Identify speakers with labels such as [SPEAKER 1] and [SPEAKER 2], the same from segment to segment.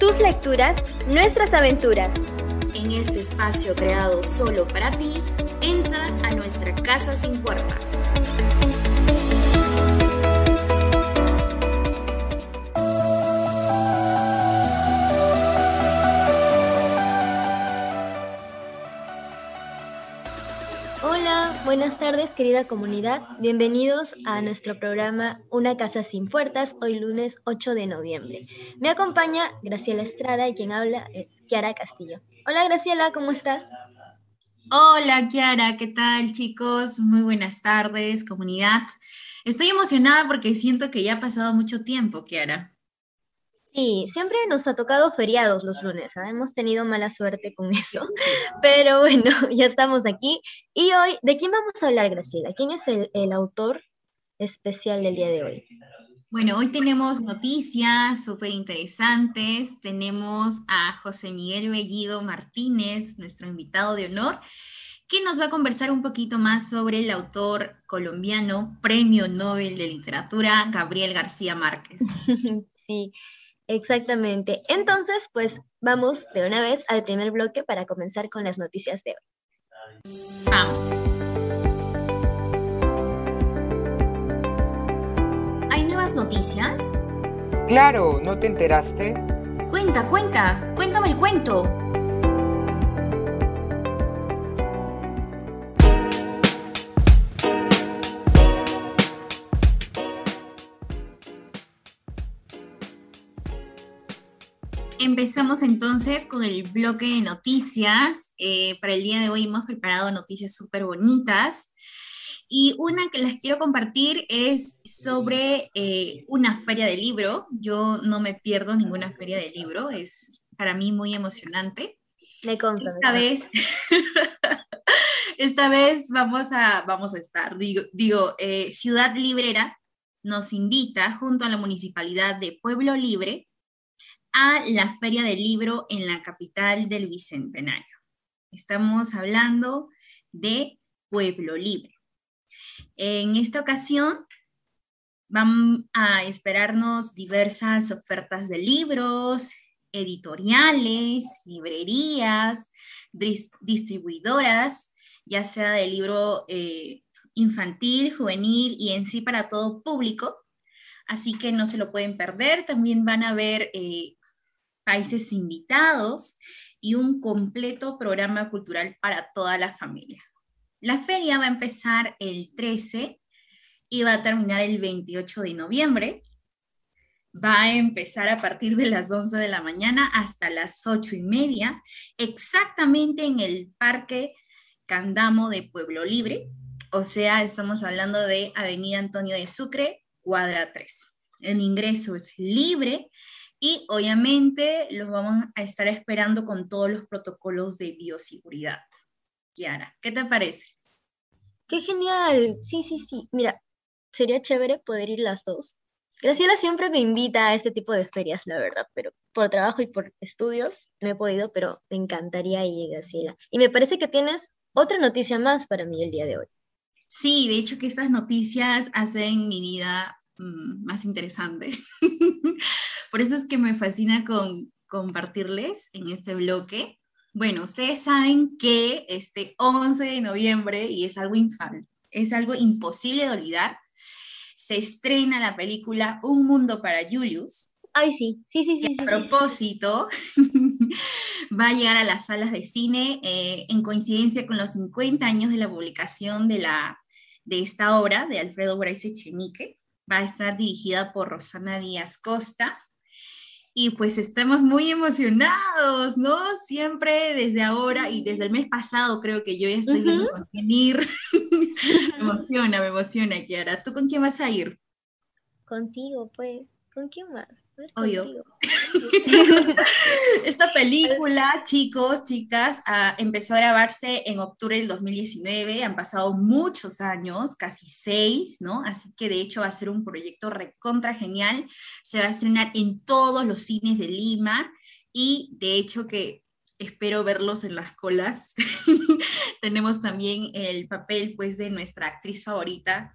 [SPEAKER 1] Tus lecturas, nuestras aventuras.
[SPEAKER 2] En este espacio creado solo para ti, entra a nuestra casa sin puertas.
[SPEAKER 1] Buenas tardes, querida comunidad. Bienvenidos a nuestro programa Una casa sin puertas, hoy lunes 8 de noviembre. Me acompaña Graciela Estrada y quien habla es Kiara Castillo. Hola Graciela, ¿cómo estás?
[SPEAKER 3] Hola Kiara, ¿qué tal chicos? Muy buenas tardes, comunidad. Estoy emocionada porque siento que ya ha pasado mucho tiempo, Kiara.
[SPEAKER 1] Sí, siempre nos ha tocado feriados los lunes, ¿ah? hemos tenido mala suerte con eso, pero bueno, ya estamos aquí. Y hoy, ¿de quién vamos a hablar, Graciela? ¿Quién es el, el autor especial del día de hoy?
[SPEAKER 3] Bueno, hoy tenemos noticias súper interesantes. Tenemos a José Miguel Bellido Martínez, nuestro invitado de honor, que nos va a conversar un poquito más sobre el autor colombiano, Premio Nobel de Literatura, Gabriel García Márquez.
[SPEAKER 1] Sí, Exactamente. Entonces, pues vamos de una vez al primer bloque para comenzar con las noticias de hoy.
[SPEAKER 3] Vamos.
[SPEAKER 2] ¿Hay nuevas noticias?
[SPEAKER 4] Claro, ¿no te enteraste?
[SPEAKER 2] Cuenta, cuenta, cuéntame el cuento.
[SPEAKER 3] Empezamos entonces con el bloque de noticias. Eh, para el día de hoy hemos preparado noticias súper bonitas. Y una que les quiero compartir es sobre eh, una feria de libro. Yo no me pierdo ninguna feria de libro, es para mí muy emocionante.
[SPEAKER 1] Me consta.
[SPEAKER 3] Esta vez, esta vez vamos a, vamos a estar, digo, digo eh, Ciudad Librera nos invita junto a la Municipalidad de Pueblo Libre a la Feria del Libro en la capital del Bicentenario. Estamos hablando de Pueblo Libre. En esta ocasión van a esperarnos diversas ofertas de libros, editoriales, librerías, distribuidoras, ya sea de libro eh, infantil, juvenil y en sí para todo público. Así que no se lo pueden perder. También van a ver eh, países invitados y un completo programa cultural para toda la familia. La feria va a empezar el 13 y va a terminar el 28 de noviembre. Va a empezar a partir de las 11 de la mañana hasta las 8 y media, exactamente en el Parque Candamo de Pueblo Libre. O sea, estamos hablando de Avenida Antonio de Sucre, cuadra 3. El ingreso es libre y obviamente los vamos a estar esperando con todos los protocolos de bioseguridad. Kiara, ¿qué te parece?
[SPEAKER 1] ¡Qué genial! Sí, sí, sí. Mira, sería chévere poder ir las dos. Graciela siempre me invita a este tipo de ferias, la verdad, pero por trabajo y por estudios no he podido, pero me encantaría ir, Graciela. Y me parece que tienes otra noticia más para mí el día de hoy.
[SPEAKER 3] Sí, de hecho que estas noticias hacen mi vida Mm, más interesante. Por eso es que me fascina con, compartirles en este bloque. Bueno, ustedes saben que este 11 de noviembre, y es algo infame, es algo imposible de olvidar, se estrena la película Un Mundo para Julius.
[SPEAKER 1] Ay, sí, sí, sí, sí.
[SPEAKER 3] a propósito, va a llegar a las salas de cine eh, en coincidencia con los 50 años de la publicación de, la, de esta obra de Alfredo Bryce Echenique va a estar dirigida por Rosana Díaz Costa. Y pues estamos muy emocionados, ¿no? Siempre desde ahora y desde el mes pasado creo que yo ya estoy viendo con quién ir. me emociona, me emociona, Kiara. ¿Tú con quién vas a ir?
[SPEAKER 1] Contigo, pues. ¿Con quién más?
[SPEAKER 3] Obvio. Esta película, chicos, chicas, ah, empezó a grabarse en octubre del 2019, han pasado muchos años, casi seis, ¿no? Así que de hecho va a ser un proyecto recontra genial, se va a estrenar en todos los cines de Lima y de hecho que espero verlos en las colas. Tenemos también el papel pues de nuestra actriz favorita,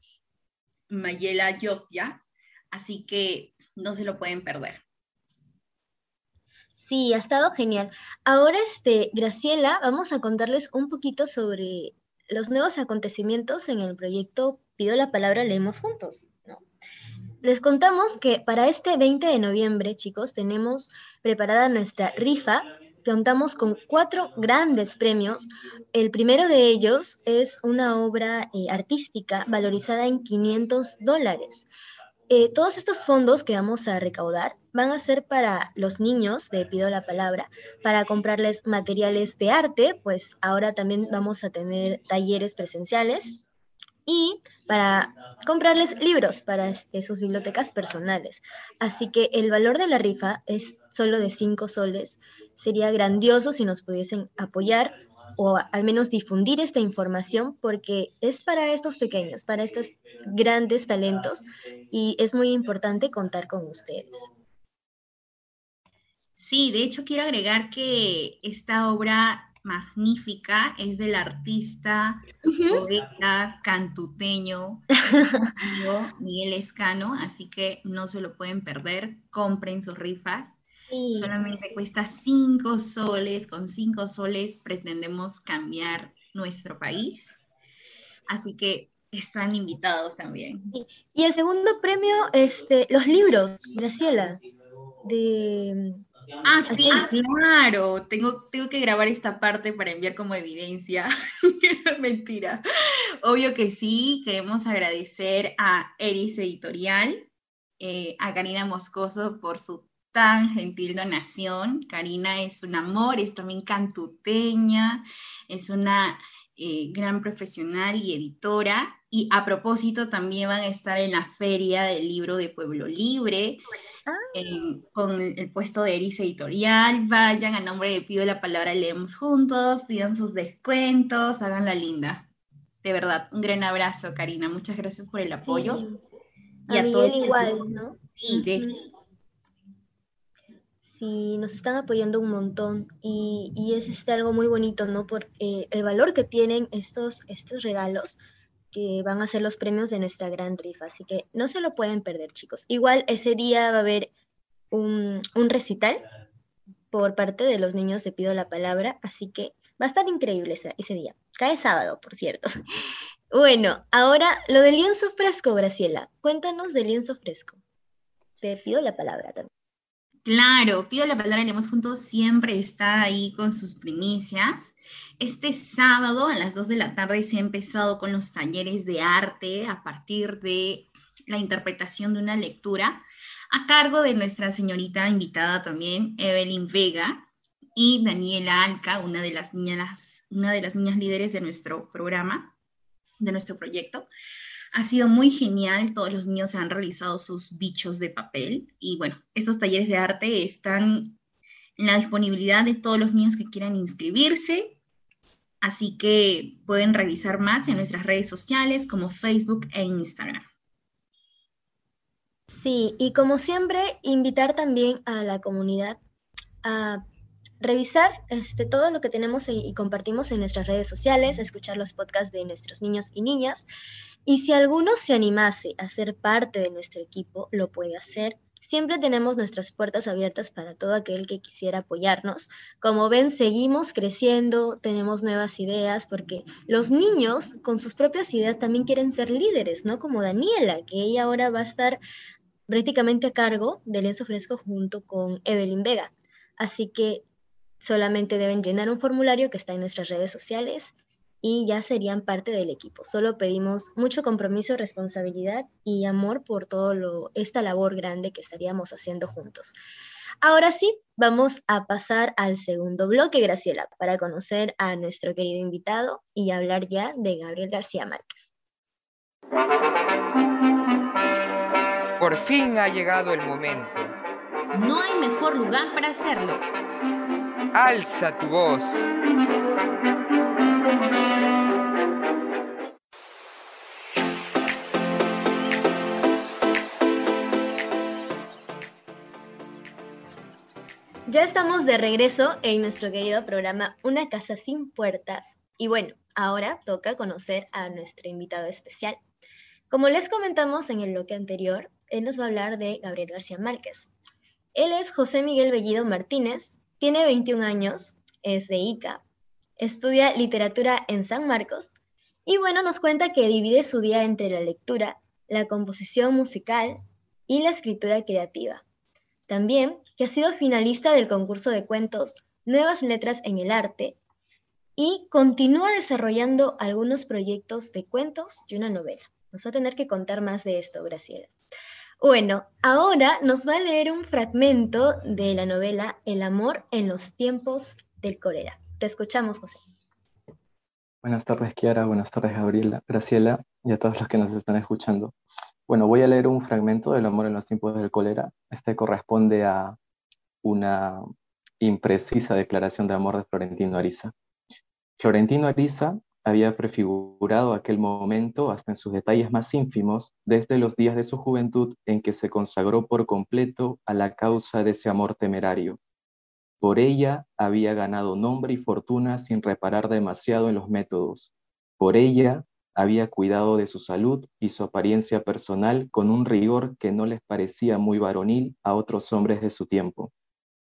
[SPEAKER 3] Mayela Yotia, así que no se lo pueden perder.
[SPEAKER 1] Sí, ha estado genial. Ahora, este, Graciela, vamos a contarles un poquito sobre los nuevos acontecimientos en el proyecto Pido la palabra, leemos juntos. Les contamos que para este 20 de noviembre, chicos, tenemos preparada nuestra rifa. Contamos con cuatro grandes premios. El primero de ellos es una obra eh, artística valorizada en 500 dólares. Eh, todos estos fondos que vamos a recaudar van a ser para los niños, de pido la palabra, para comprarles materiales de arte, pues ahora también vamos a tener talleres presenciales y para comprarles libros para este, sus bibliotecas personales. Así que el valor de la rifa es solo de 5 soles. Sería grandioso si nos pudiesen apoyar o al menos difundir esta información porque es para estos pequeños, para estos grandes talentos y es muy importante contar con ustedes.
[SPEAKER 3] Sí, de hecho quiero agregar que esta obra magnífica es del artista, poeta, cantuteño, Miguel Escano, así que no se lo pueden perder, compren sus rifas. Solamente cuesta cinco soles. Con cinco soles pretendemos cambiar nuestro país. Así que están invitados también.
[SPEAKER 1] Y el segundo premio, este, los libros, Graciela, de...
[SPEAKER 3] Ah, sí, claro. Tengo, tengo que grabar esta parte para enviar como evidencia. Mentira. Obvio que sí. Queremos agradecer a Eris Editorial, eh, a Karina Moscoso por su tan gentil donación. Karina es un amor, es también cantuteña, es una eh, gran profesional y editora. Y a propósito, también van a estar en la feria del libro de Pueblo Libre. Ah. con el puesto de Eris Editorial, vayan a nombre de Pido la Palabra, leemos juntos, pidan sus descuentos, hagan la linda. De verdad, un gran abrazo, Karina. Muchas gracias por el apoyo.
[SPEAKER 1] Y a, todos igual, ¿no?
[SPEAKER 3] Sí, de,
[SPEAKER 1] y nos están apoyando un montón y, y es este, algo muy bonito, ¿no? Porque el valor que tienen estos, estos regalos que van a ser los premios de nuestra gran rifa, así que no se lo pueden perder, chicos. Igual ese día va a haber un, un recital por parte de los niños de Pido la Palabra, así que va a estar increíble ese, ese día. Cae sábado, por cierto. Bueno, ahora lo del lienzo fresco, Graciela. Cuéntanos del lienzo fresco. Te pido la palabra también.
[SPEAKER 3] Claro, pido la palabra, leemos juntos, siempre está ahí con sus primicias. Este sábado a las 2 de la tarde se ha empezado con los talleres de arte a partir de la interpretación de una lectura a cargo de nuestra señorita invitada también, Evelyn Vega, y Daniela Alca, una de las niñas, una de las niñas líderes de nuestro programa, de nuestro proyecto. Ha sido muy genial, todos los niños han realizado sus bichos de papel y bueno, estos talleres de arte están en la disponibilidad de todos los niños que quieran inscribirse, así que pueden revisar más en nuestras redes sociales como Facebook e Instagram.
[SPEAKER 1] Sí, y como siempre, invitar también a la comunidad a revisar este, todo lo que tenemos y compartimos en nuestras redes sociales, escuchar los podcasts de nuestros niños y niñas. Y si alguno se animase a ser parte de nuestro equipo, lo puede hacer. Siempre tenemos nuestras puertas abiertas para todo aquel que quisiera apoyarnos. Como ven, seguimos creciendo, tenemos nuevas ideas, porque los niños con sus propias ideas también quieren ser líderes, ¿no? Como Daniela, que ella ahora va a estar prácticamente a cargo del lienzo fresco junto con Evelyn Vega. Así que Solamente deben llenar un formulario que está en nuestras redes sociales y ya serían parte del equipo. Solo pedimos mucho compromiso, responsabilidad y amor por todo lo, esta labor grande que estaríamos haciendo juntos. Ahora sí, vamos a pasar al segundo bloque, Graciela, para conocer a nuestro querido invitado y hablar ya de Gabriel García Márquez.
[SPEAKER 4] Por fin ha llegado el momento.
[SPEAKER 2] No hay mejor lugar para hacerlo
[SPEAKER 4] Alza tu voz.
[SPEAKER 1] Ya estamos de regreso en nuestro querido programa Una casa sin puertas. Y bueno, ahora toca conocer a nuestro invitado especial. Como les comentamos en el bloque anterior, él nos va a hablar de Gabriel García Márquez. Él es José Miguel Bellido Martínez, tiene 21 años, es de Ica, estudia literatura en San Marcos y bueno, nos cuenta que divide su día entre la lectura, la composición musical y la escritura creativa. También que ha sido finalista del concurso de cuentos Nuevas Letras en el Arte y continúa desarrollando algunos proyectos de cuentos y una novela. Nos va a tener que contar más de esto, Graciela. Bueno, ahora nos va a leer un fragmento de la novela El amor en los tiempos del cólera. Te escuchamos, José.
[SPEAKER 5] Buenas tardes, Kiara. Buenas tardes, Gabriela, Graciela y a todos los que nos están escuchando. Bueno, voy a leer un fragmento del Amor en los tiempos del cólera. Este corresponde a una imprecisa declaración de amor de Florentino Ariza. Florentino Ariza había prefigurado aquel momento hasta en sus detalles más ínfimos desde los días de su juventud en que se consagró por completo a la causa de ese amor temerario, por ella había ganado nombre y fortuna sin reparar demasiado en los métodos. Por ella había cuidado de su salud y su apariencia personal con un rigor que no les parecía muy varonil a otros hombres de su tiempo.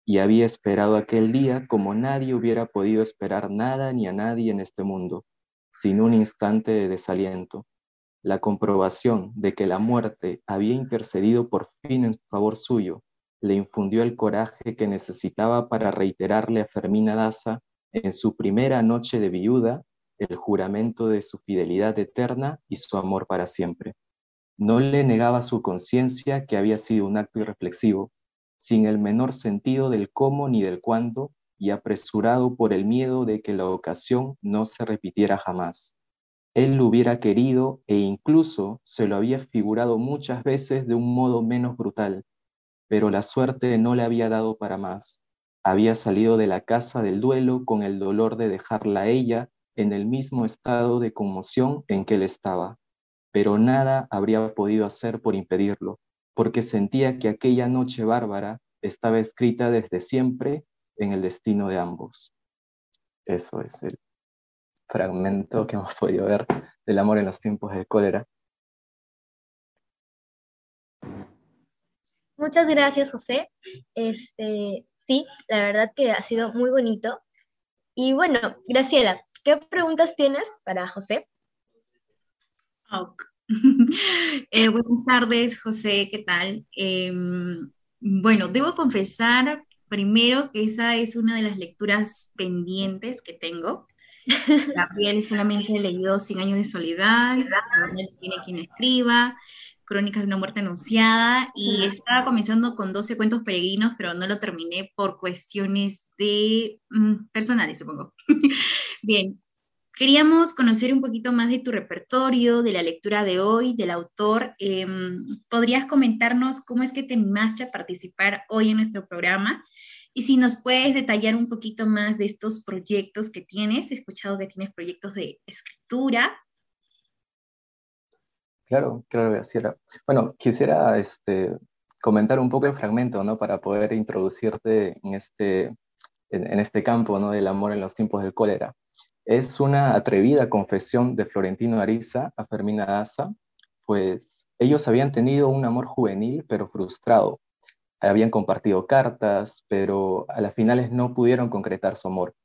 [SPEAKER 5] Y había esperado aquel día como nadie hubiera podido esperar nada ni a nadie en este mundo, sin un instante de desaliento. La comprobación de que la muerte había intercedido por fin en favor suyo le infundió el coraje que necesitaba para reiterarle a Fermina Daza en su primera noche de viuda el juramento de su fidelidad eterna y su amor para siempre. No le negaba su conciencia que había sido un acto irreflexivo, sin el menor sentido del cómo ni del cuándo, y apresurado por el miedo de que la ocasión no se repitiera jamás. Él lo hubiera querido e incluso se lo había figurado muchas veces de un modo menos brutal, pero la suerte no le había dado para más. Había salido de la casa del duelo con el dolor de dejarla a ella en el mismo estado de conmoción en que él estaba, pero nada habría podido hacer por impedirlo, porque sentía que aquella noche bárbara estaba escrita desde siempre en el destino de ambos. Eso es el fragmento que hemos podido ver del amor en los tiempos de cólera.
[SPEAKER 1] Muchas gracias, José. Este, sí, la verdad que ha sido muy bonito. Y bueno, Graciela, ¿qué preguntas tienes para José?
[SPEAKER 3] Eh, buenas tardes, José, ¿qué tal? Em, bueno, debo confesar primero que esa es una de las lecturas pendientes que tengo. Gabriel solamente he leído Cien años de soledad, tiene quien escriba, Crónicas de una muerte anunciada y estaba comenzando con 12 cuentos peregrinos, pero no lo terminé por cuestiones de mm, personales, supongo. Bien, queríamos conocer un poquito más de tu repertorio, de la lectura de hoy, del autor. Em, ¿Podrías comentarnos cómo es que te animaste a participar hoy en nuestro programa? Y si nos puedes detallar un poquito más de estos proyectos que tienes, he escuchado que tienes proyectos de escritura,
[SPEAKER 5] Claro, claro, era. Bueno, quisiera este, comentar un poco el fragmento, ¿no? Para poder introducirte en este, en, este campo, ¿no? Del amor en los tiempos del cólera. Es una atrevida confesión de Florentino Ariza a Fermina Daza, pues ellos habían tenido un amor juvenil, pero frustrado. Habían compartido cartas, pero a las finales no pudieron concretar su amor.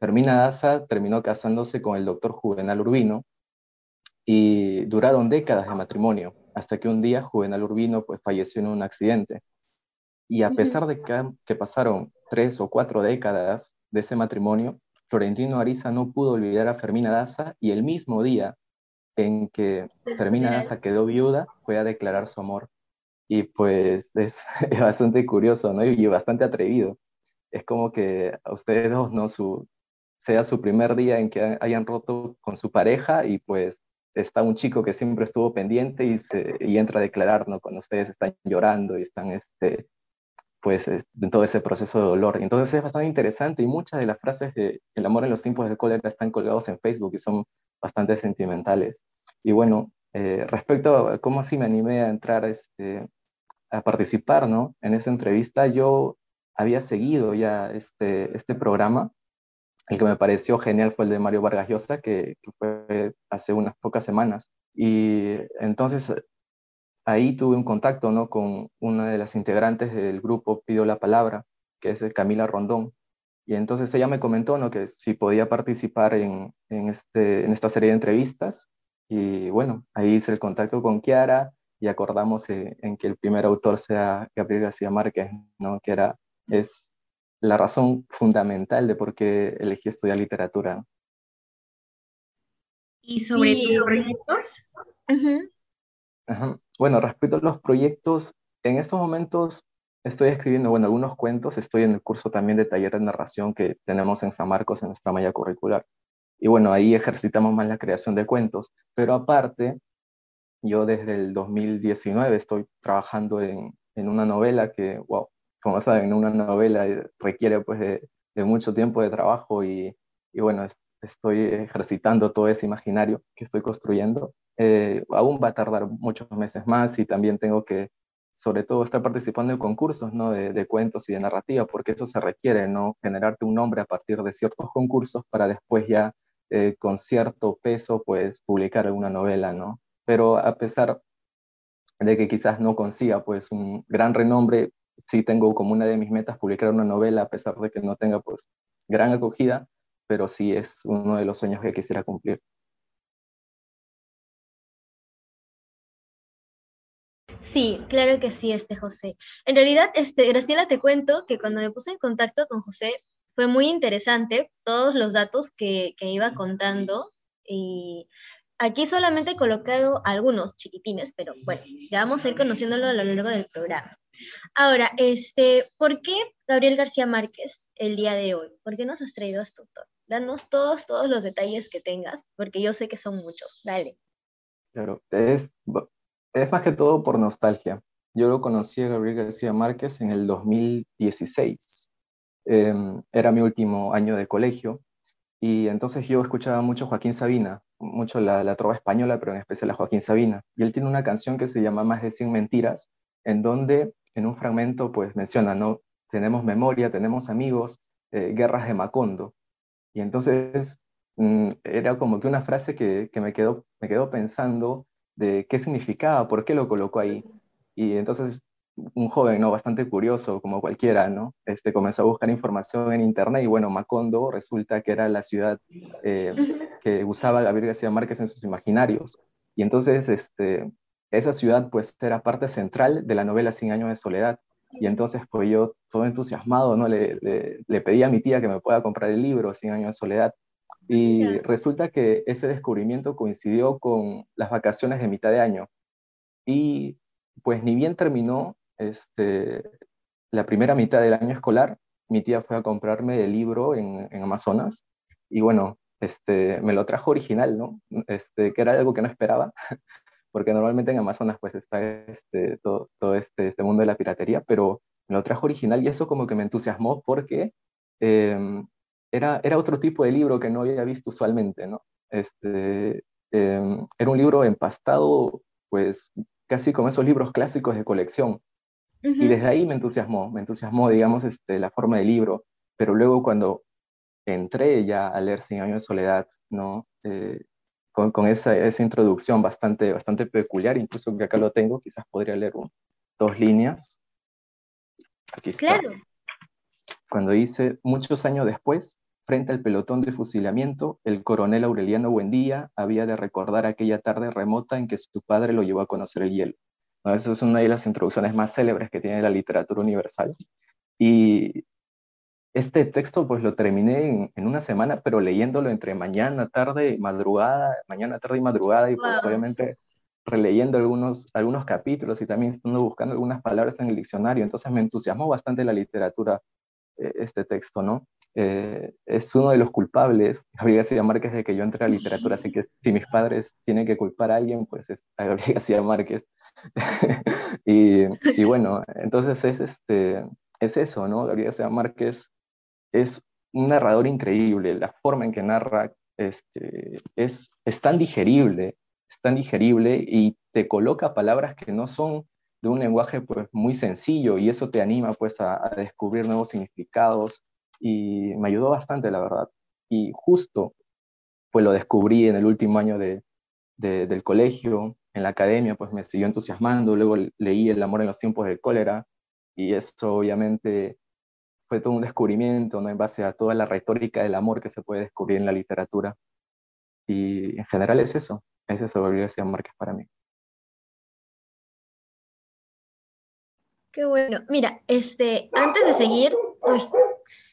[SPEAKER 5] Fermina Daza terminó casándose con el doctor Juvenal Urbino, y duraron décadas de matrimonio, hasta que un día Juvenal Urbino pues, falleció en un accidente. Y a pesar de que, pasaron tres o cuatro décadas de ese matrimonio, Florentino Ariza no pudo olvidar a Fermina Daza y el mismo día en que Fermina Daza quedó viuda fue a declarar su amor. Y pues es, bastante curioso, ¿no? Y bastante atrevido. Es como que a ustedes dos, ¿no? Su, sea su primer día en que hayan roto con su pareja y pues está un chico que siempre estuvo pendiente y, se, y entra a declarar, ¿no? Cuando ustedes están llorando y están, este, pues, en todo ese proceso de dolor. entonces es bastante interesante y muchas de las frases de El amor en los tiempos de cólera están colgados en Facebook y son bastante sentimentales. Y bueno, eh, respecto a cómo así me animé a entrar este, a participar, ¿no? En esa entrevista, yo había seguido ya este, este programa el que me pareció genial fue el de Mario Vargas Llosa, que, fue hace unas pocas semanas. Y entonces ahí tuve un contacto ¿no? con una de las integrantes del grupo Pido la Palabra, que es de Camila Rondón. Y entonces ella me comentó ¿no? que si podía participar en, en, este, en esta serie de entrevistas. Y bueno, ahí hice el contacto con Kiara y acordamos eh, en que el primer autor sea Gabriel García Márquez, ¿no? que era, es la razón fundamental de por qué elegí estudiar literatura.
[SPEAKER 3] ¿Y sobre los proyectos?
[SPEAKER 5] Bueno, respecto a los proyectos, en estos momentos estoy escribiendo, bueno, algunos cuentos, estoy en el curso también de taller de narración que tenemos en San Marcos en nuestra malla curricular. Y bueno, ahí ejercitamos más la creación de cuentos, pero aparte, yo desde el 2019 estoy trabajando en, en una novela que, wow, como saben, una novela requiere pues de, de mucho tiempo de trabajo y, y bueno, estoy ejercitando todo ese imaginario que estoy construyendo. Eh, aún va a tardar muchos meses más y también tengo que sobre todo estar participando en concursos ¿no? de, cuentos y de narrativa, porque eso se requiere, ¿no? Generarte un nombre a partir de ciertos concursos para después ya eh, con cierto peso, pues publicar alguna novela, ¿no? Pero a pesar de que quizás no consiga, pues un gran renombre, sí tengo como una de mis metas publicar una novela, a pesar de que no tenga, pues, gran acogida, pero sí es uno de los sueños que quisiera cumplir.
[SPEAKER 1] Sí, claro que sí, este José. En realidad, este, Graciela, te cuento que cuando me puse en contacto con José fue muy interesante todos los datos que, que iba contando y aquí solamente he colocado algunos chiquitines, pero bueno, ya vamos a ir conociéndolo a lo largo del programa. Ahora, este, ¿por qué Gabriel García Márquez el día de hoy? ¿Por qué nos has traído a este autor? Danos todos, todos los detalles que tengas, porque yo sé que son muchos. Dale.
[SPEAKER 5] Claro, es, es más que todo por nostalgia. Yo lo conocí a Gabriel García Márquez en el 2016. Em, era mi último año de colegio y entonces yo escuchaba mucho Joaquín Sabina, mucho la, la, trova española, pero en especial a Joaquín Sabina. Y él tiene una canción que se llama Más de 100 mentiras, en donde en un fragmento pues menciona, ¿no? Tenemos memoria, tenemos amigos, eh, guerras de Macondo. Y entonces mm, era como que una frase que, que me, quedó, me quedó pensando de qué significaba, por qué lo colocó ahí. Y entonces un joven, ¿no? Bastante curioso, como cualquiera, ¿no? Este, comenzó a buscar información en internet y bueno, Macondo resulta que era la ciudad eh, que usaba Gabriel García Márquez en sus imaginarios. Y entonces, este, esa ciudad pues era parte central de la novela Cien años de soledad. Y entonces pues yo todo entusiasmado, ¿no? Le, le, le pedí a mi tía que me pueda comprar el libro Cien años de soledad. Y resulta que ese descubrimiento coincidió con las vacaciones de mitad de año. Y pues ni bien terminó este, la primera mitad del año escolar, mi tía fue a comprarme el libro en, en Amazonas y bueno, este, me lo trajo original, ¿no? Este, que era algo que no esperaba, porque normalmente en Amazonas pues está este, todo, todo este, este mundo de la piratería, pero me lo trajo original y eso como que me entusiasmó porque eh, era, era otro tipo de libro que no había visto usualmente, ¿no? Este, em, era un libro empastado, pues casi como esos libros clásicos de colección. Y desde ahí me entusiasmó, me entusiasmó, digamos, este, la forma del libro, pero luego cuando entré ya a leer Cien años de soledad, ¿no? Eh, con, con esa, esa, introducción bastante, bastante peculiar, incluso que acá lo tengo, quizás podría leer dos líneas. Aquí está. Claro. Cuando dice, muchos años después, Frente al pelotón de fusilamiento, el coronel Aureliano Buendía había de recordar aquella tarde remota en que su padre lo llevó a conocer el hielo. Esa es una de las introducciones más célebres que tiene la literatura universal. Y este texto pues lo terminé en, una semana, pero leyéndolo entre mañana, tarde, madrugada, mañana, tarde y madrugada, y pues obviamente releyendo algunos, algunos capítulos y también estando buscando algunas palabras en el diccionario. Entonces me entusiasmó bastante la literatura, este texto, ¿no? Eh, es uno de los culpables, Gabriel García Márquez, de que yo entré a literatura, así que si mis padres tienen que culpar a alguien, pues es Gabriel García Márquez. y, y, bueno, entonces es, este, es eso, ¿no? Gabriel García Márquez es un narrador increíble, la forma en que narra este, es, es tan digerible, es tan digerible y te coloca palabras que no son de un lenguaje pues muy sencillo y eso te anima pues a, descubrir nuevos significados, y me ayudó bastante, la verdad. Y justo, pues lo descubrí en el último año de, del colegio, en la academia, pues me siguió entusiasmando, luego leí El amor en los tiempos del cólera, y eso obviamente fue todo un descubrimiento, ¿no? En base a toda la retórica del amor que se puede descubrir en la literatura. Y en general es eso, es eso Gabriel García Márquez para mí.
[SPEAKER 1] Qué bueno. Mira, este, antes de seguir,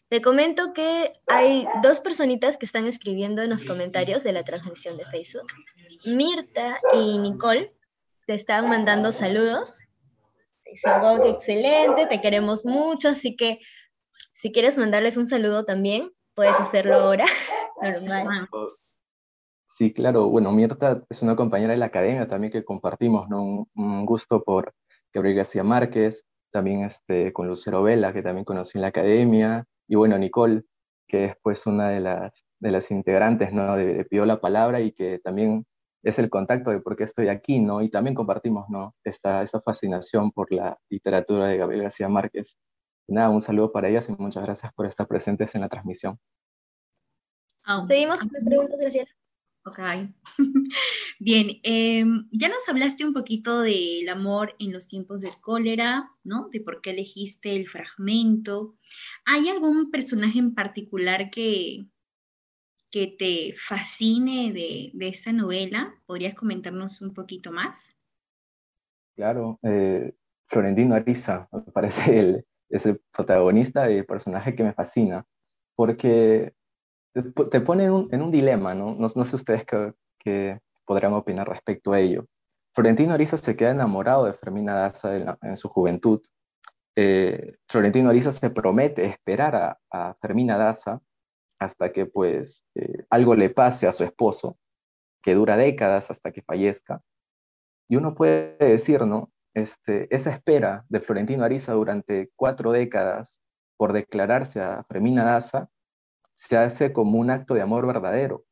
[SPEAKER 1] te comento que hay dos personitas que están escribiendo en los comentarios de la transmisión de Facebook. Mirta y Nicole te están mandando saludos. Excelente, te queremos mucho, así que si quieres mandarles un saludo también, puedes hacerlo ahora. Normal.
[SPEAKER 5] Sí, claro. Bueno, Mirta es una compañera de la academia también que compartimos, ¿no? Un gusto por Gabriel García Márquez, también este, con Lucero Vela, que también conocí en la academia, y bueno, Nicole, que es pues una de las, de las integrantes ¿no? de, Pidió la Palabra y que también es el contacto de por qué estoy aquí, ¿no? Y también compartimos, ¿no? Esta, esta fascinación por la literatura de Gabriel García Márquez. nada, un saludo para ellas y muchas gracias por estar presentes en la transmisión.
[SPEAKER 1] Oh. Seguimos con las preguntas, Graciela.
[SPEAKER 3] Ok. Bien, em, ya nos hablaste un poquito del amor en los tiempos del cólera, ¿no? De por qué elegiste el fragmento. ¿Hay algún personaje en particular que, que te fascine de, esta novela? ¿Podrías comentarnos un poquito más?
[SPEAKER 5] Claro, eh, Florentino Ariza, me parece el, es el protagonista y el personaje que me fascina, porque te pone en un, dilema, ¿no? ¿no? sé ustedes qué, podrían opinar respecto a ello. Florentino Ariza se queda enamorado de Fermina Daza en, su juventud. Eh, Florentino Ariza se promete esperar a, Fermina Daza hasta que pues eh, algo le pase a su esposo, que dura décadas hasta que fallezca. Y uno puede decir, ¿no? Este, esa espera de Florentino Ariza durante cuatro décadas por declararse a Fermina Daza se hace como un acto de amor verdadero.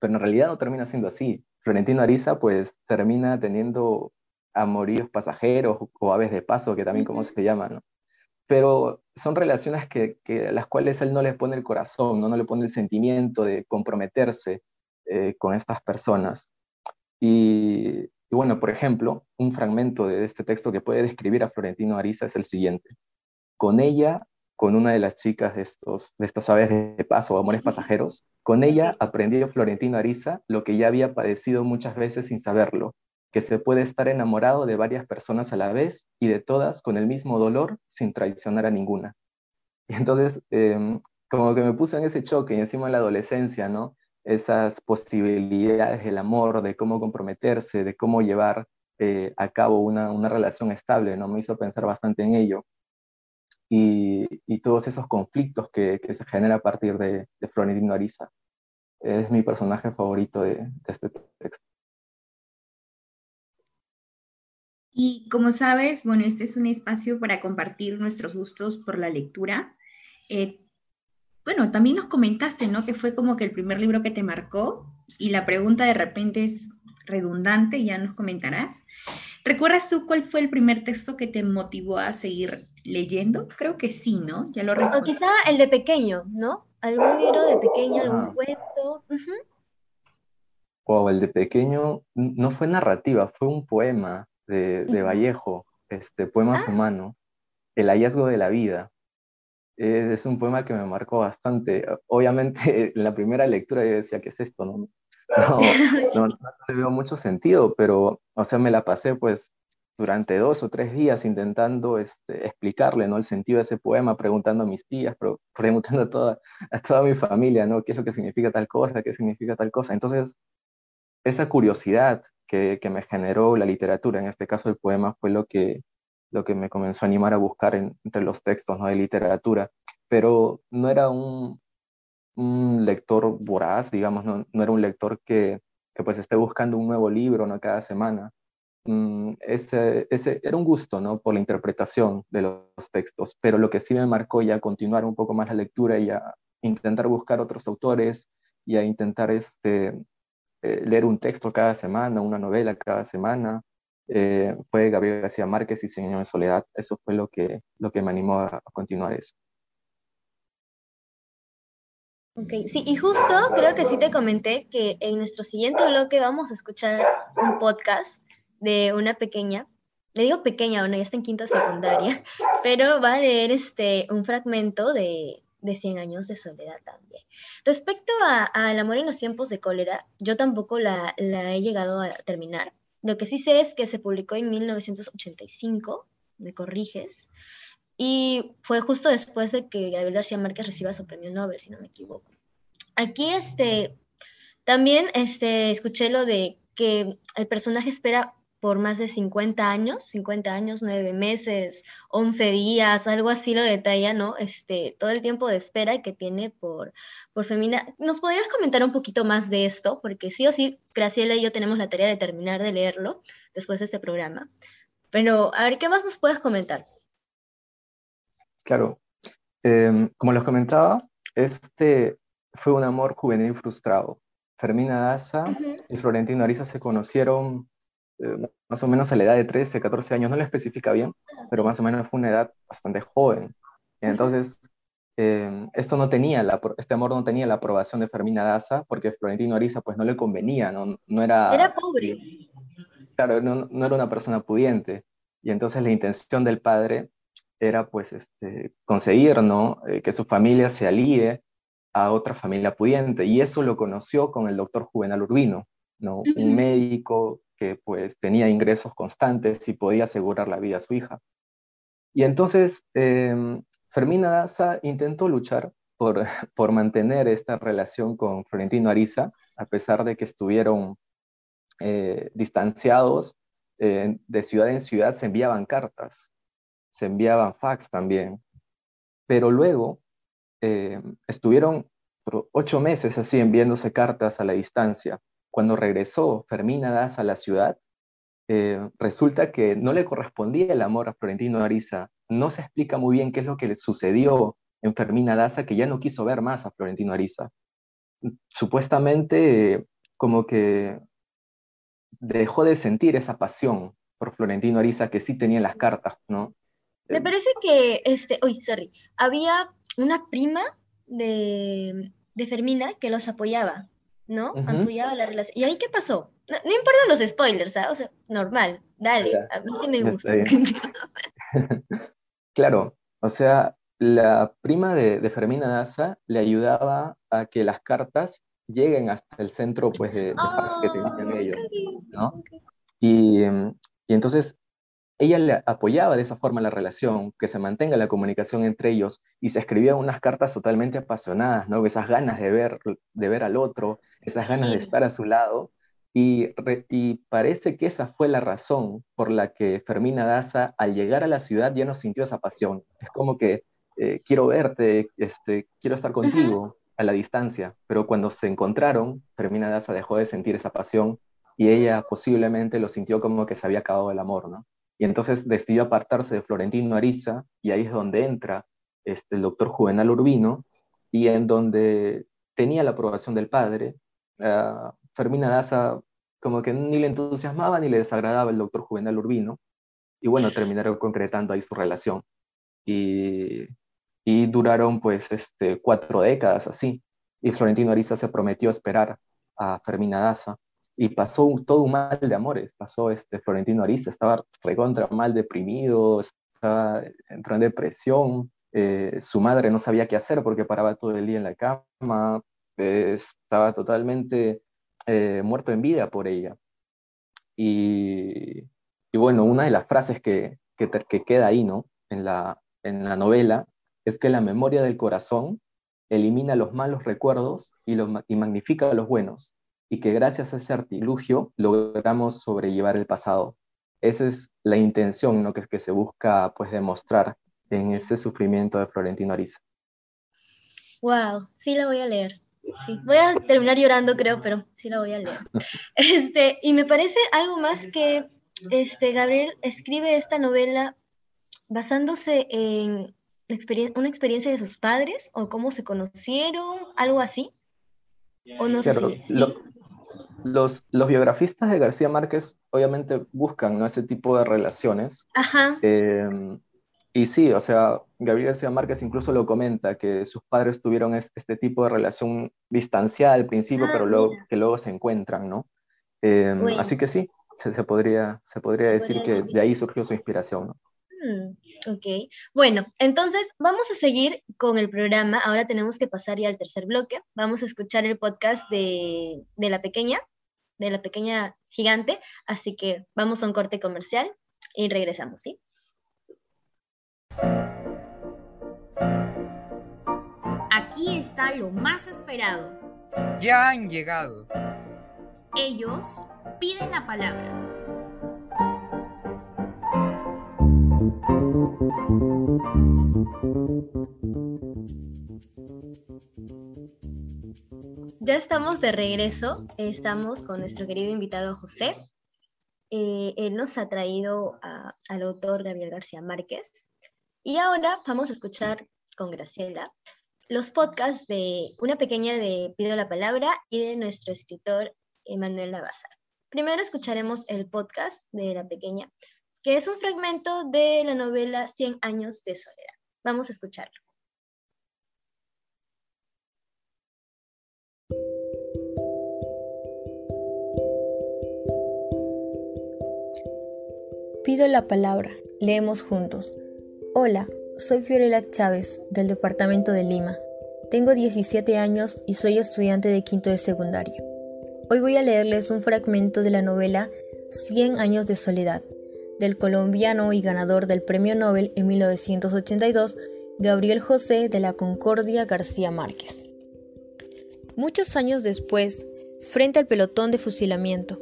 [SPEAKER 5] Pero en realidad no termina siendo así. Florentino Ariza pues termina teniendo amoríos pasajeros o aves de paso, que también como se llaman, ¿no? Pero son relaciones que, que, las cuales él no le pone el corazón, no, no le pone el sentimiento de comprometerse eh, con estas personas. Y, y, bueno, por ejemplo, un fragmento de este texto que puede describir a Florentino Ariza es el siguiente. Con ella con una de las chicas de, estos, de estas aves de paso amores pasajeros. Con ella aprendió Florentino Ariza lo que ya había padecido muchas veces sin saberlo, que se puede estar enamorado de varias personas a la vez y de todas con el mismo dolor sin traicionar a ninguna. Y entonces, em, como que me puse en ese choque y encima de la adolescencia, ¿no? Esas posibilidades del amor, de cómo comprometerse, de cómo llevar eh, a cabo una, una relación estable, ¿no? Me hizo pensar bastante en ello y, todos esos conflictos que, se genera a partir de, de Florentino. Es mi personaje favorito de, este texto.
[SPEAKER 3] Y como sabes, bueno, este es un espacio para compartir nuestros gustos por la lectura. Eh, bueno, también nos comentaste, ¿no? Que fue como que el primer libro que te marcó y la pregunta de repente es redundante, ya nos comentarás. ¿Recuerdas tú cuál fue el primer texto que te motivó a seguir leyendo? Creo que sí, ¿no?
[SPEAKER 1] Ya lo recuerdo. O quizá el de pequeño, ¿no? Algún libro de pequeño, algún cuento.
[SPEAKER 5] O el de pequeño no fue narrativa, fue un poema de, Vallejo, este, Poemas ah. Humano, El hallazgo de la vida. Es un poema que me marcó bastante. Obviamente, en la primera lectura yo decía, ¿qué es esto? No, no, no, le veo mucho sentido, pero, o sea, me la pasé pues durante dos o tres días intentando este, explicarle ¿no? el sentido de ese poema, preguntando a mis tías, preguntando a toda, a toda mi familia, ¿no? ¿Qué es lo que significa tal cosa? ¿Qué significa tal cosa? Entonces, esa curiosidad que, que me generó la literatura, en este caso el poema, fue lo que, lo que me comenzó a animar a buscar entre los textos ¿no? de literatura, pero no era un, un lector voraz, digamos, no, no era un lector que, que, pues esté buscando un nuevo libro ¿no? cada semana, Mm, ese, ese, era un gusto, ¿no? Por la interpretación de los textos, pero lo que sí me marcó ya continuar un poco más la lectura y a intentar buscar otros autores y a intentar este, eh, leer un texto cada semana, una novela cada semana, eh, fue Gabriel García Márquez y Señor de Soledad. Eso fue lo que, lo que me animó a, continuar eso.
[SPEAKER 1] Ok, sí, y justo creo que sí te comenté que en nuestro siguiente bloque vamos a escuchar un podcast de una pequeña le digo pequeña, bueno, ya está en quinta secundaria, pero va a leer este, un fragmento de, de 100 años de soledad también. Respecto al amor en los tiempos de cólera, yo tampoco la, la, he llegado a terminar. Lo que sí sé es que se publicó en 1985, me corriges, y fue justo después de que Gabriel García Márquez reciba su premio Nobel, si no me equivoco. Aquí este, también este, escuché lo de que el personaje espera por más de 50 años, 50 años, 9 meses, 11 días, algo así lo detalla, ¿no? Este, todo el tiempo de espera que tiene por, por Femina. ¿Nos podrías comentar un poquito más de esto? Porque sí o sí, Graciela y yo tenemos la tarea de terminar de leerlo después de este programa. Pero, a ver, ¿qué más nos puedes comentar?
[SPEAKER 5] Claro. Em, como les comentaba, este fue un amor juvenil frustrado. Fermina Daza y Florentino Ariza se conocieron eh, más o menos a la edad de 13, 14 años, no le especifica bien, pero más o menos fue una edad bastante joven. Entonces, em, esto no tenía la, este amor no tenía la aprobación de Fermina Daza porque Florentino Ariza pues no le convenía, no, no era...
[SPEAKER 1] Era pobre.
[SPEAKER 5] Claro, no, no, era una persona pudiente. Y entonces la intención del padre era pues este, conseguir ¿no? Eh, que su familia se alíe a otra familia pudiente. Y eso lo conoció con el doctor Juvenal Urbino, ¿no? un médico que pues tenía ingresos constantes y podía asegurar la vida a su hija. Y entonces eh, Fermina Daza intentó luchar por, por mantener esta relación con Florentino Ariza, a pesar de que estuvieron eh, distanciados eh, de ciudad en ciudad, se enviaban cartas, se enviaban fax también. Pero luego eh, estuvieron ocho meses así enviándose cartas a la distancia. Cuando regresó Fermina Daza a la ciudad, eh, resulta que no le correspondía el amor a Florentino Ariza. No se explica muy bien qué es lo que le sucedió en Fermina Daza, que ya no quiso ver más a Florentino Ariza. Supuestamente, como que dejó de sentir esa pasión por Florentino Ariza que sí tenía las cartas, ¿no?
[SPEAKER 1] Me parece que, este, uy, sorry, había una prima de, de Fermina que los apoyaba, ¿no? Apoyaba la relación. ¿Y ahí qué pasó? No, importa los spoilers, ¿ah? O sea, normal, dale, a mí sí me gusta.
[SPEAKER 5] claro, o sea, la prima de, de, Fermina Daza le ayudaba a que las cartas lleguen hasta el centro pues, de, de que tenían ah, ellos, ¿no? Y, y entonces ella le apoyaba de esa forma la relación, que se mantenga la comunicación entre ellos y se escribían unas cartas totalmente apasionadas, ¿no? Esas ganas de ver, de ver al otro, esas ganas de estar a su lado. Y, y, parece que esa fue la razón por la que Fermina Daza al llegar a la ciudad ya no sintió esa pasión. Es como que eh, quiero verte, este, quiero estar contigo a la distancia, pero cuando se encontraron, Fermina Daza dejó de sentir esa pasión y ella posiblemente lo sintió como que se había acabado el amor, ¿no? Y entonces decidió apartarse de Florentino Ariza, y ahí es donde entra este, el doctor Juvenal Urbino, y en donde tenía la aprobación del padre. Uh, Fermina Daza como que ni le entusiasmaba ni le desagradaba el doctor Juvenal Urbino, y bueno, terminaron concretando ahí su relación. Y, y duraron pues este, cuatro décadas así, y Florentino Ariza se prometió esperar a Fermina Daza, y pasó todo un mal de amores, pasó este Florentino Ariza, estaba recontra mal deprimido, estaba, entró en depresión, eh, su madre no sabía qué hacer porque paraba todo el día en la cama, eh, estaba totalmente eh, muerto en vida por ella. Y, y, bueno, una de las frases que, que, que queda ahí, ¿no? En la, en la novela, es que la memoria del corazón elimina los malos recuerdos y, los, y magnifica los buenos y que gracias a ese artilugio logramos sobrellevar el pasado. Esa es la intención ¿no? que, que se busca pues, demostrar en ese sufrimiento de Florentino Ariza.
[SPEAKER 1] Wow, sí la voy a leer. Sí, voy a terminar llorando, creo, pero sí la voy a leer. Este, y me parece algo más que este, Gabriel escribe esta novela basándose en una experiencia de sus padres o cómo se conocieron, algo así. O no sé si,
[SPEAKER 5] los, los, biografistas de García Márquez obviamente buscan ese tipo de relaciones.
[SPEAKER 1] Ajá.
[SPEAKER 5] Em, y sí, o sea, Gabriel García Márquez incluso lo comenta, que sus padres tuvieron este tipo de relación distanciada al principio, ah, pero luego, que luego se encuentran, ¿no? Em, así que sí, se, se podría, se podría decir que de ahí surgió su inspiración, ¿no?
[SPEAKER 1] Mm, ok, bueno, entonces vamos a seguir con el programa. Ahora tenemos que pasar ya al tercer bloque. Vamos a escuchar el podcast de, de la pequeña, de la pequeña gigante. Así que vamos a un corte comercial y regresamos, ¿sí?
[SPEAKER 2] Aquí está lo más esperado.
[SPEAKER 4] Ya han llegado.
[SPEAKER 2] Ellos piden la palabra.
[SPEAKER 1] Ya estamos de regreso. Estamos con nuestro querido invitado José. Eh, él nos ha traído al autor Gabriel García Márquez. Y ahora vamos a escuchar con Graciela los podcasts de una pequeña de Pido la Palabra y de nuestro escritor Emanuel Lavazar. Primero escucharemos el podcast de la pequeña, que es un fragmento de la novela Cien años de soledad. Vamos a escucharlo.
[SPEAKER 6] Pido la palabra, leemos juntos. Hola, soy Fiorella Chávez, del departamento de Lima. Tengo 17 años y soy estudiante de quinto de secundaria. Hoy voy a leerles un fragmento de la novela Cien años de soledad, del colombiano y ganador del Premio Nobel en 1982, Gabriel José de la Concordia García Márquez. Muchos años después, frente al pelotón de fusilamiento,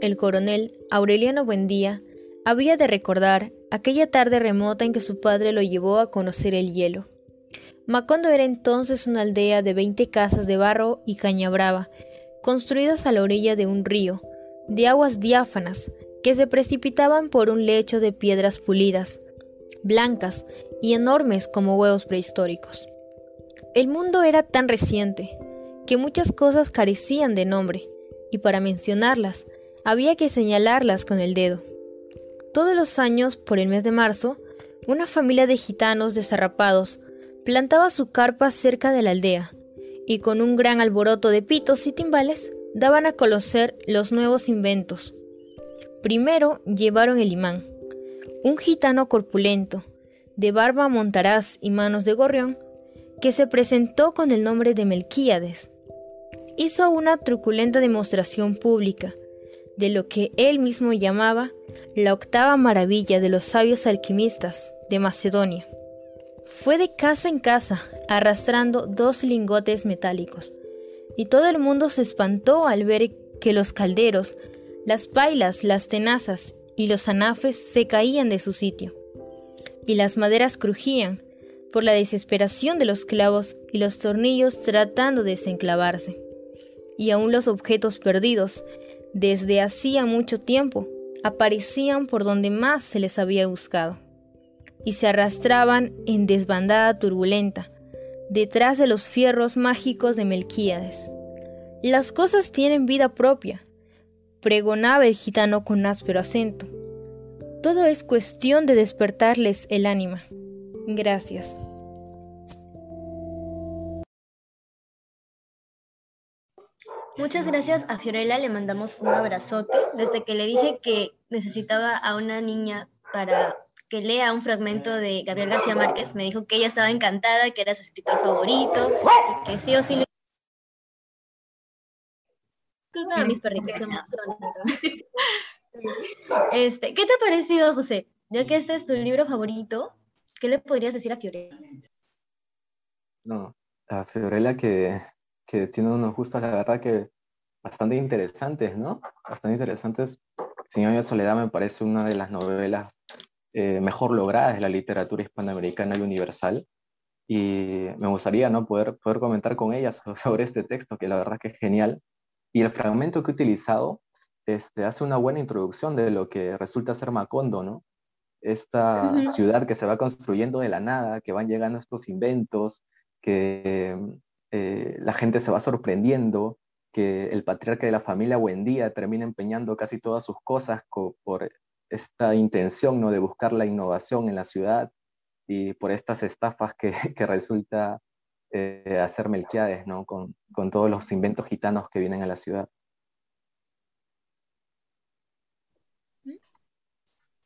[SPEAKER 6] el coronel Aureliano Buendía había de recordar aquella tarde remota en que su padre lo llevó a conocer el hielo. Macondo era entonces una aldea de 20 casas de barro y caña brava, construidas a la orilla de un río, de aguas diáfanas, que se precipitaban por un lecho de piedras pulidas, blancas y enormes como huevos prehistóricos. El mundo era tan reciente que muchas cosas carecían de nombre, y para mencionarlas había que señalarlas con el dedo. Todos los años, por el mes de marzo, una familia de gitanos desarrapados plantaba su carpa cerca de la aldea, y con un gran alboroto de pitos y timbales daban a conocer los nuevos inventos. Primero llevaron el imán, un gitano corpulento, de barba montaraz y manos de gorrión, que se presentó con el nombre de Melquíades. Hizo una truculenta demostración pública de lo que él mismo llamaba la octava maravilla de los sabios alquimistas de Macedonia. Fue de casa en casa, arrastrando dos lingotes metálicos, y todo el mundo se espantó al ver que los calderos, las pailas, las tenazas y los anafes se caían de su sitio, y las maderas crujían por la desesperación de los clavos y los tornillos tratando de desenclavarse, y aún los objetos perdidos, desde hacía mucho tiempo, aparecían por donde más se les había buscado, y se arrastraban en desbandada turbulenta, detrás de los fierros mágicos de Melquíades. Las cosas tienen vida propia, pregonaba el gitano con áspero acento. Todo es cuestión de despertarles el ánima. Gracias.
[SPEAKER 1] Muchas gracias a Fiorella, le mandamos un abrazote. Desde que le dije que necesitaba a una niña para que lea un fragmento de Gabriel García Márquez, me dijo que ella estaba encantada, que era su escritor favorito, y que sí o sí lo... Disculpa a mis perritos, se. Este, ¿Qué te ha parecido, José? Ya que este es tu libro favorito, ¿qué le podrías decir a Fiorella?
[SPEAKER 5] No, a Fiorella que, que tiene unos gustos, la verdad que bastante interesantes, ¿no? Bastante interesantes. Señor de Soledad me parece una de las novelas eh, mejor logradas de la literatura hispanoamericana y universal. Y me gustaría ¿no? poder, poder comentar con ella sobre este texto, que la verdad que es genial. Y el fragmento que he utilizado este, hace una buena introducción de lo que resulta ser Macondo, ¿no? Esta ciudad que se va construyendo de la nada, que van llegando estos inventos, que eh, la gente se va sorprendiendo, que el patriarca de la familia Buendía termina empeñando casi todas sus cosas co- por esta intención ¿no? de buscar la innovación en la ciudad y por estas estafas que, que resulta eh, hacer Melquiades ¿no? con, con todos los inventos gitanos que vienen a la ciudad.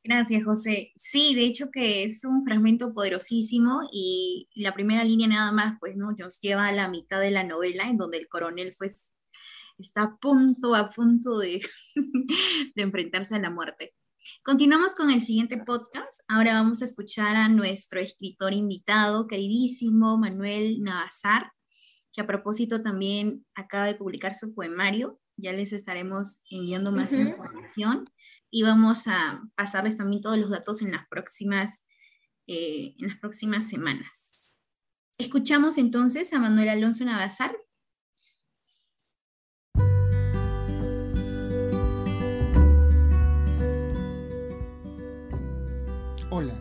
[SPEAKER 3] Gracias, José. Sí, de hecho que es un fragmento poderosísimo y la primera línea nada más, pues, ¿no? Nos lleva a la mitad de la novela en donde el coronel, pues, está a punto, a punto de, de enfrentarse a la muerte. Continuamos con el siguiente podcast. Ahora vamos a escuchar a nuestro escritor invitado, queridísimo Manuel Navazar, que a propósito también acaba de publicar su poemario. Ya les estaremos enviando más información y vamos a pasarles también todos los datos en las próximas, eh, en las próximas semanas. Escuchamos entonces a Manuel Alonso Navazar.
[SPEAKER 7] Hola,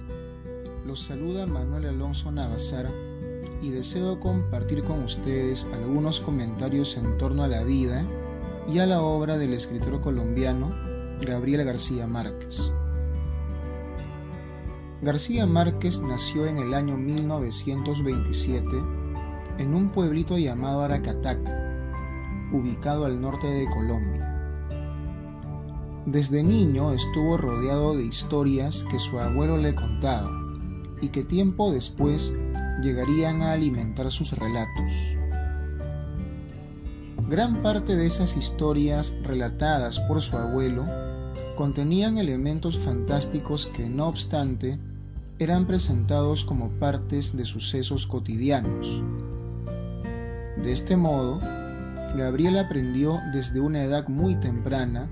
[SPEAKER 7] los saluda Manuel Alonso Navazar y deseo compartir con ustedes algunos comentarios en torno a la vida y a la obra del escritor colombiano Gabriel García Márquez. García Márquez nació en el año 1927 en un pueblito llamado Aracatac, ubicado al norte de Colombia. Desde niño estuvo rodeado de historias que su abuelo le contaba y que tiempo después llegarían a alimentar sus relatos. Gran parte de esas historias relatadas por su abuelo contenían elementos fantásticos que no obstante eran presentados como partes de sucesos cotidianos. De este modo, Gabriel aprendió desde una edad muy temprana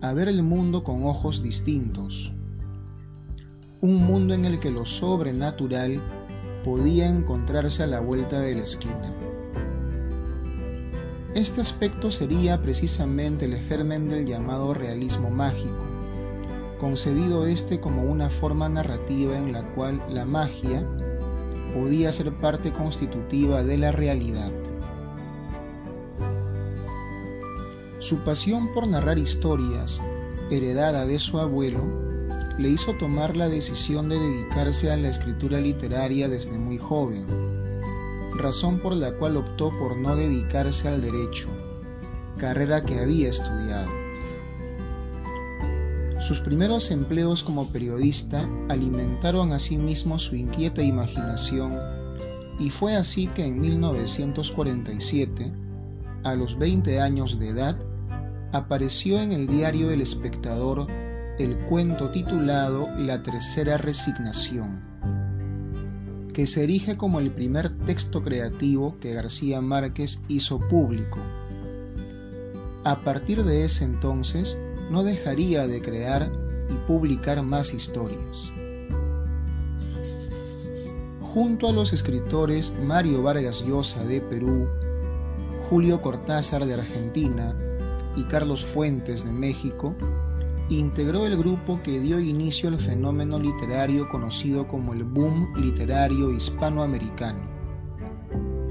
[SPEAKER 7] a ver el mundo con ojos distintos. Un mundo en el que lo sobrenatural podía encontrarse a la vuelta de la esquina. Este aspecto sería precisamente el germen del llamado realismo mágico, concebido este como una forma narrativa en la cual la magia podía ser parte constitutiva de la realidad. Su pasión por narrar historias, heredada de su abuelo, le hizo tomar la decisión de dedicarse a la escritura literaria desde muy joven razón por la cual optó por no dedicarse al derecho, carrera que había estudiado. Sus primeros empleos como periodista alimentaron asimismo su inquieta imaginación y fue así que en 1947, a los 20 años de edad, apareció en el diario El Espectador el cuento titulado La Tercera Resignación que se erige como el primer texto creativo que García Márquez hizo público. A partir de ese entonces, no dejaría de crear y publicar más historias. Junto a los escritores Mario Vargas Llosa de Perú, Julio Cortázar de Argentina y Carlos Fuentes de México, integró el grupo que dio inicio al fenómeno literario conocido como el boom literario hispanoamericano,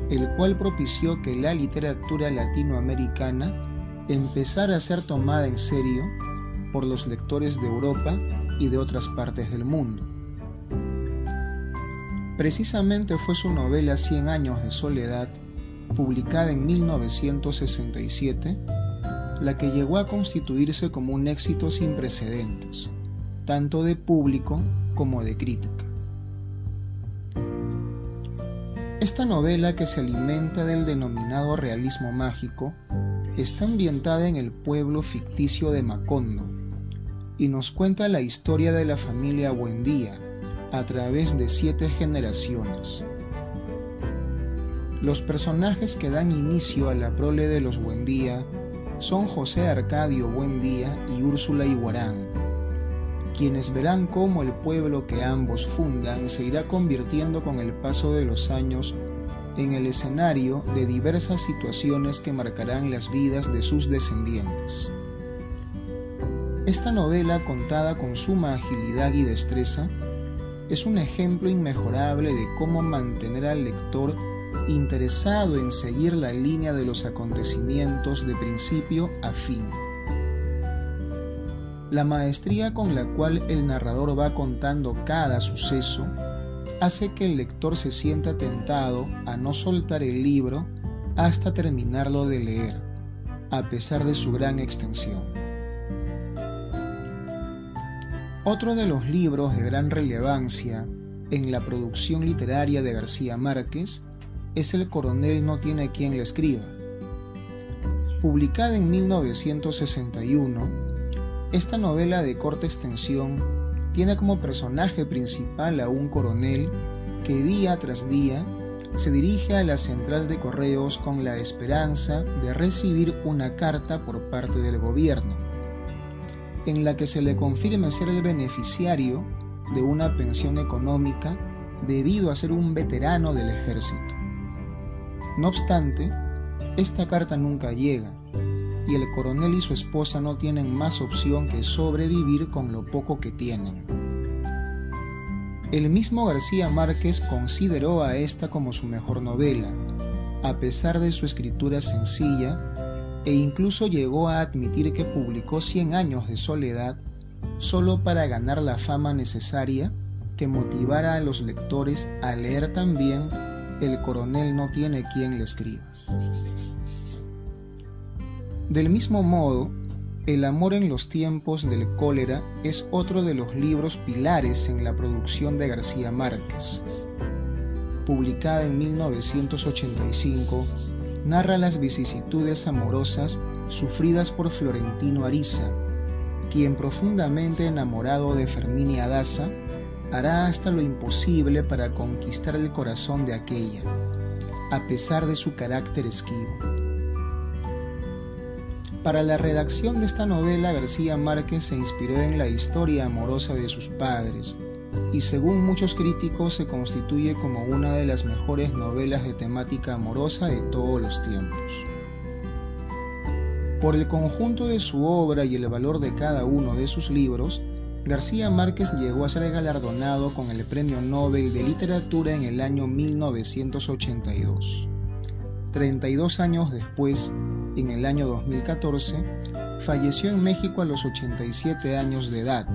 [SPEAKER 7] el cual propició que la literatura latinoamericana empezara a ser tomada en serio por los lectores de Europa y de otras partes del mundo. Precisamente fue su novela Cien años de soledad, publicada en 1967, la que llegó a constituirse como un éxito sin precedentes, tanto de público como de crítica. Esta novela que se alimenta del denominado realismo mágico está ambientada en el pueblo ficticio de Macondo y nos cuenta la historia de la familia Buendía a través de siete generaciones. Los personajes que dan inicio a la prole de los Buendía son José Arcadio Buendía y Úrsula Iguarán, quienes verán cómo el pueblo que ambos fundan se irá convirtiendo con el paso de los años en el escenario de diversas situaciones que marcarán las vidas de sus descendientes. Esta novela, contada con suma agilidad y destreza, es un ejemplo inmejorable de cómo mantener al lector interesado en seguir la línea de los acontecimientos de principio a fin. La maestría con la cual el narrador va contando cada suceso hace que el lector se sienta tentado a no soltar el libro hasta terminarlo de leer, a pesar de su gran extensión. Otro de los libros de gran relevancia en la producción literaria de García Márquez es El coronel no tiene quien le escriba. Publicada en 1961, esta novela de corta extensión tiene como personaje principal a un coronel que día tras día se dirige a la central de correos con la esperanza de recibir una carta por parte del gobierno, en la que se le confirme ser el beneficiario de una pensión económica debido a ser un veterano del ejército. No obstante, esta carta nunca llega y el coronel y su esposa no tienen más opción que sobrevivir con lo poco que tienen. El mismo García Márquez consideró a esta como su mejor novela, a pesar de su escritura sencilla, e incluso llegó a admitir que publicó Cien años de soledad solo para ganar la fama necesaria que motivara a los lectores a leer también El coronel no tiene quien le escriba. Del mismo modo, el amor en los tiempos del cólera es otro de los libros pilares en la producción de García Márquez. Publicada en 1985, narra las vicisitudes amorosas sufridas por Florentino Ariza, quien profundamente enamorado de Ferminia Daza, hará hasta lo imposible para conquistar el corazón de aquella, a pesar de su carácter esquivo. Para la redacción de esta novela, García Márquez se inspiró en la historia amorosa de sus padres y según muchos críticos se constituye como una de las mejores novelas de temática amorosa de todos los tiempos. Por el conjunto de su obra y el valor de cada uno de sus libros, García Márquez llegó a ser galardonado con el Premio Nobel de Literatura en el año 1982. 32 años después, en el año 2014, falleció en México a los 87 años de edad,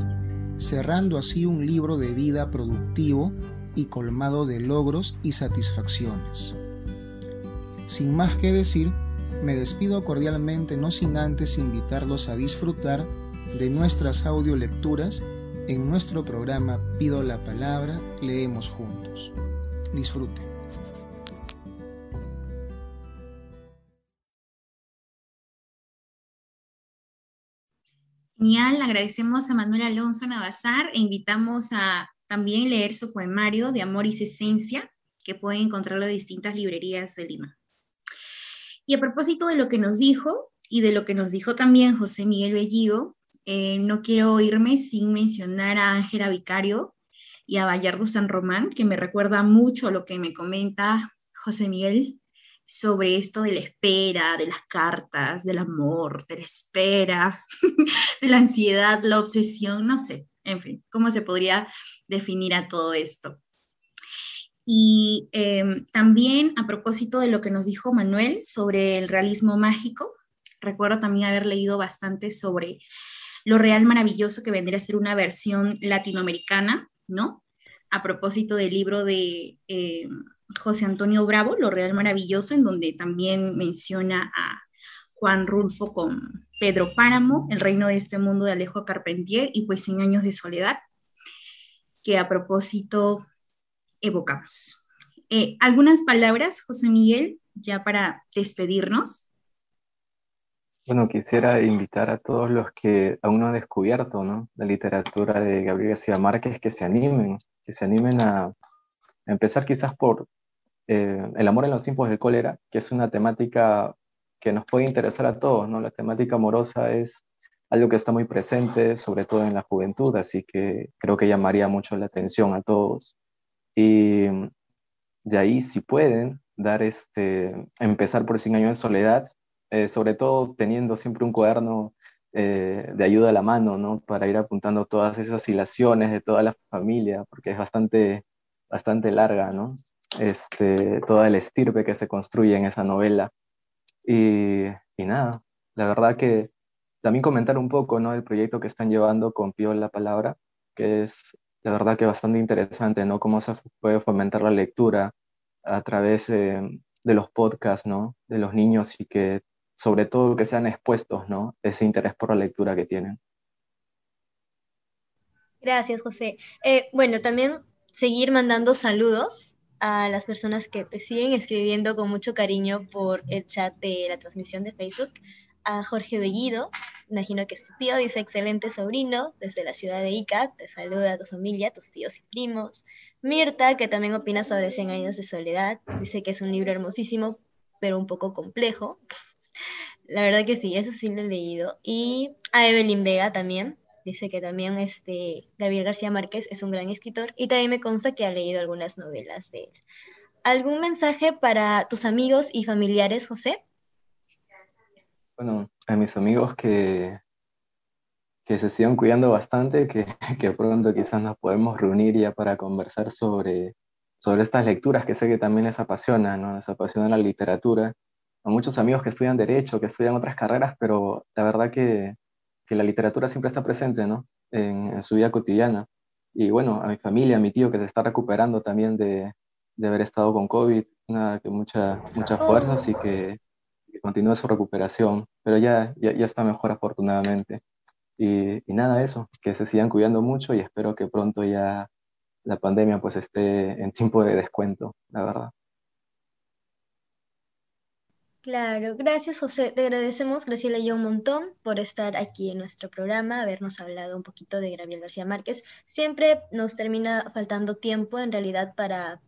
[SPEAKER 7] cerrando así un libro de vida productivo y colmado de logros y satisfacciones. Sin más que decir, me despido cordialmente no sin antes invitarlos a disfrutar de nuestras audiolecturas en nuestro programa Pido la Palabra, leemos juntos. Disfruten.
[SPEAKER 3] Genial, agradecemos a Manuel Alonso Navazar e invitamos a también leer su poemario de Amor y Esencia, que pueden encontrarlo en distintas librerías de Lima. Y a propósito de lo que nos dijo y de lo que nos dijo también José Miguel Bellido, eh, no quiero irme sin mencionar a Ángela Vicario y a Bayardo San Román, que me recuerda mucho lo que me comenta José Miguel sobre esto de la espera, de las cartas, del amor, de la espera, de la ansiedad, la obsesión, no sé, en fin, cómo se podría definir a todo esto. Y em, también a propósito de lo que nos dijo Manuel sobre el realismo mágico, recuerdo también haber leído bastante sobre lo real maravilloso que vendría a ser una versión latinoamericana, ¿no? A propósito del libro de em, José Antonio Bravo, Lo Real Maravilloso, en donde también menciona a Juan Rulfo con Pedro Páramo, El Reino de este Mundo de Alejo Carpentier y pues Cien Años de Soledad, que a propósito evocamos. Eh, algunas palabras, José Miguel, ya para despedirnos.
[SPEAKER 5] Bueno, quisiera invitar a todos los que aún no han descubierto ¿no? la literatura de Gabriel García Márquez que se animen, que se animen a empezar quizás por eh, el amor en los tiempos del cólera, que es una temática que nos puede interesar a todos, ¿no? La temática amorosa es algo que está muy presente, sobre todo en la juventud, así que creo que llamaría mucho la atención a todos. Y de ahí, si pueden, dar este, empezar por 100 años de soledad, eh, sobre todo teniendo siempre un cuaderno eh, de ayuda a la mano, ¿no? Para ir apuntando todas esas hilaciones de toda la familia, porque es bastante, bastante larga, ¿no? este, toda el estirpe que se construye en esa novela. Y, y, nada, la verdad que también comentar un poco ¿no? el proyecto que están llevando con Pío la Palabra, que es la verdad que bastante interesante, ¿no? Cómo se puede fomentar la lectura a través de los podcasts, ¿no? De los niños y que sobre todo que sean expuestos, ¿no? Ese interés por la lectura que tienen.
[SPEAKER 1] Gracias, José. Eh, bueno, también seguir mandando saludos a las personas que te siguen escribiendo con mucho cariño por el chat de la transmisión de Facebook. A Jorge Bellido, imagino que es tu tío, dice excelente sobrino desde la ciudad de Ica, te saluda a tu familia, tus tíos y primos. Mirta, que también opina sobre 100 años de soledad, dice que es un libro hermosísimo, pero un poco complejo. La verdad que sí, eso sí lo he leído. Y a Evelyn Vega también, dice que también este, Gabriel García Márquez es un gran escritor y también me consta que ha leído algunas novelas de él. ¿Algún mensaje para tus amigos y familiares, José?
[SPEAKER 5] Bueno, a mis amigos que, que se sigan cuidando bastante, que, que pronto quizás nos podemos reunir ya para conversar sobre, sobre estas lecturas que sé que también les apasiona, ¿no? Les apasiona la literatura. A muchos amigos que estudian Derecho, que estudian otras carreras, pero la verdad que que la literatura siempre está presente, ¿no? En, su vida cotidiana. Y bueno, a mi familia, a mi tío que se está recuperando también de, de haber estado con COVID, nada, que mucha, muchas fuerzas y que, que, su recuperación, pero ya, ya, ya está mejor afortunadamente. Y, y, nada, eso, que se sigan cuidando mucho y espero que pronto ya la pandemia pues esté en tiempo de descuento, la verdad.
[SPEAKER 1] Claro, gracias José. Te agradecemos, Graciela y yo, un montón por estar aquí en nuestro programa, habernos hablado un poquito de Gabriel García Márquez. Siempre nos termina faltando tiempo en realidad para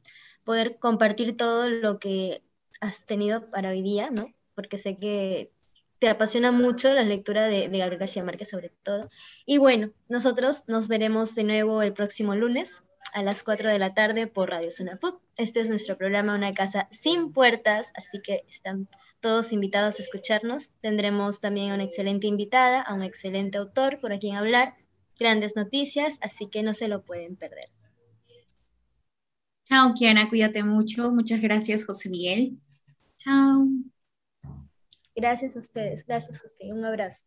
[SPEAKER 1] poder compartir todo lo que has tenido para hoy día, ¿no? Porque sé que te apasiona mucho la lectura de, de Gabriel García Márquez sobre todo. Y bueno, nosotros nos veremos de nuevo el próximo lunes a las 4 de la tarde por Radio Sunapuc. Este es nuestro programa Una Casa Sin Puertas, así que están todos invitados a escucharnos. Tendremos también a una excelente invitada, a un excelente autor por quien hablar, grandes noticias, así que no se lo pueden perder.
[SPEAKER 3] Chao, Kiana, cuídate mucho. Muchas gracias, José Miguel. Chao.
[SPEAKER 1] Gracias a ustedes. Gracias, José. Un abrazo.